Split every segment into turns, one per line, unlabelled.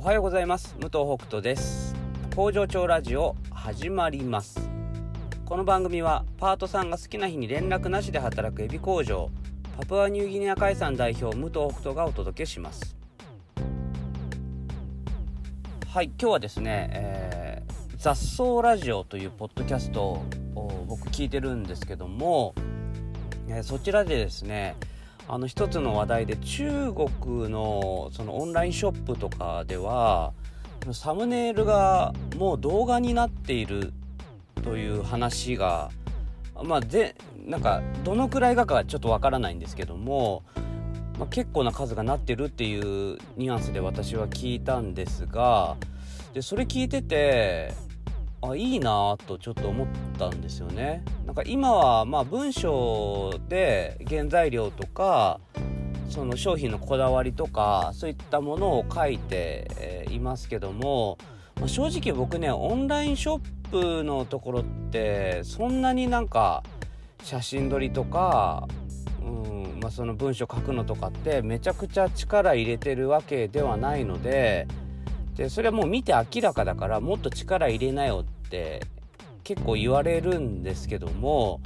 おはようございます。武藤北斗です。工場長ラジオ始まります。この番組はパートさんが好きな日に連絡なしで働くエビ工場パプアニューギニア海産代表武藤北斗がお届けします。はい今日はですね、えー、雑草ラジオというポッドキャストを僕聞いてるんですけども、えー、そちらでですねあの一つの話題で中国のそのオンラインショップとかではサムネイルがもう動画になっているという話がまあでなんかどのくらいがかちょっとわからないんですけども、まあ、結構な数がなってるっていうニュアンスで私は聞いたんですがでそれ聞いててあいいなとちょっと思ったんですよね。なんか今はまあ文章で原材料とかその商品のこだわりとかそういったものを書いていますけども、まあ、正直僕ねオンラインショップのところってそんなになんか写真撮りとか、うんまあ、その文章書くのとかってめちゃくちゃ力入れてるわけではないので。でそれはもう見て明らかだからもっと力入れなよって結構言われるんですけども、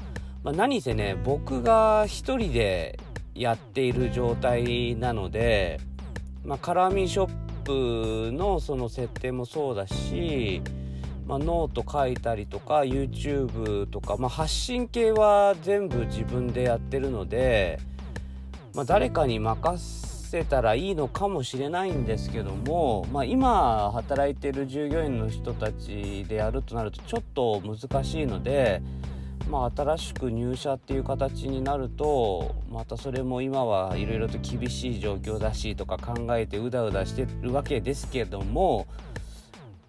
まあ、何せね僕が一人でやっている状態なので、まあ、カラーミンショップのその設定もそうだし、まあ、ノート書いたりとか YouTube とか、まあ、発信系は全部自分でやってるので、まあ、誰かに任せたらいいのかもしれないんですけども、まあ、今働いてる従業員の人たちでやるとなるとちょっと難しいので、まあ、新しく入社っていう形になるとまたそれも今はいろいろと厳しい状況だしとか考えてうだうだしてるわけですけども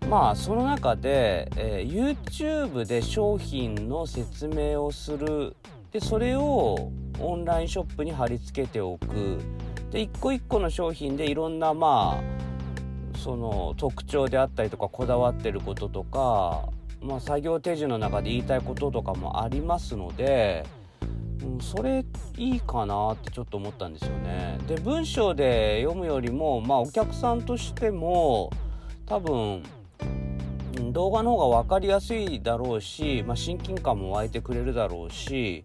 まあその中で、えー、YouTube で商品の説明をする。でそれをオンラインショップに貼り付けておく。で一個一個の商品でいろんなまあその特徴であったりとかこだわってることとか、まあ、作業手順の中で言いたいこととかもありますので、うん、それいいかなってちょっと思ったんですよね。で文章で読むよりも、まあ、お客さんとしても多分動画の方が分かりやすいだろうし、まあ、親近感も湧いてくれるだろうし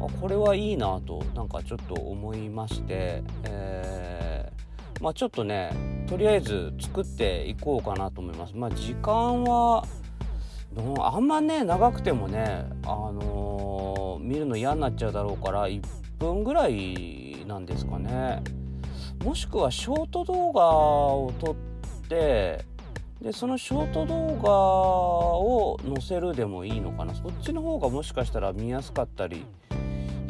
あこれはいいなとなんかちょっと思いまして、えー、まあ、ちょっとねとりあえず作っていこうかなと思います。まあ、時間はあんまね長くてもね、あのー、見るの嫌になっちゃうだろうから1分ぐらいなんですかね。もしくはショート動画を撮ってでそのショート動画を載せるでもいいのかな？そっちの方がもしかしたら見やすかったり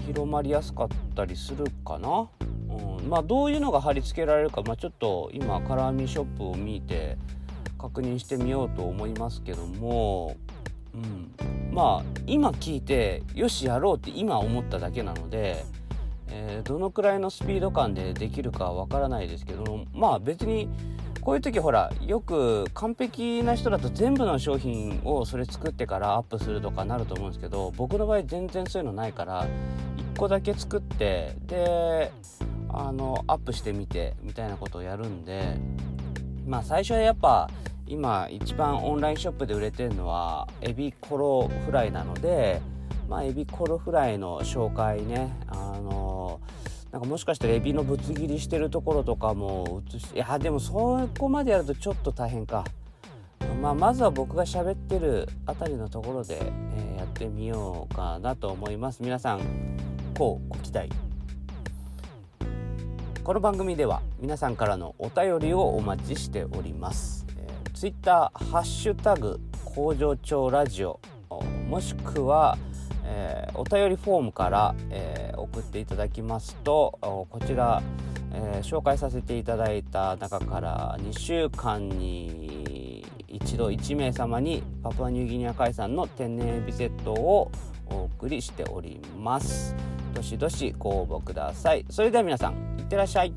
広まりやすかったりするかな、うん、まあどういうのが貼り付けられるか、まあ、ちょっと今カラーミショップを見て確認してみようと思いますけども、うん、まあ今聞いてよしやろうって今思っただけなので、えー、どのくらいのスピード感でできるかわからないですけどまあ別にこういう時ほらよく完璧な人だと全部の商品をそれ作ってからアップするとかなると思うんですけど僕の場合全然そういうのないから1個だけ作ってであのアップしてみてみたいなことをやるんでまあ最初はやっぱ今一番オンラインショップで売れてるのはエビコロフライなのでまあエビコロフライの紹介ねあのなんかもしかしたらエビのぶつ切りしてるところとかも映していやでもそこまでやるとちょっと大変か。まあ、まずは僕が喋ってるあたりのところで、えー、やってみようかなと思います。皆さんこうご期待。この番組では皆さんからのお便りをお待ちしております、えー、Twitter「ハッシュタグ工場長ラジオ」もしくは「えー、お便りフォームから、えー、送っていただきますとこちら、えー、紹介させていただいた中から2週間に一度1名様にパプアニューギニア海産の天然エビセットをお送りしております。どしどしご応募ください。それでは皆さんいってらっしゃい。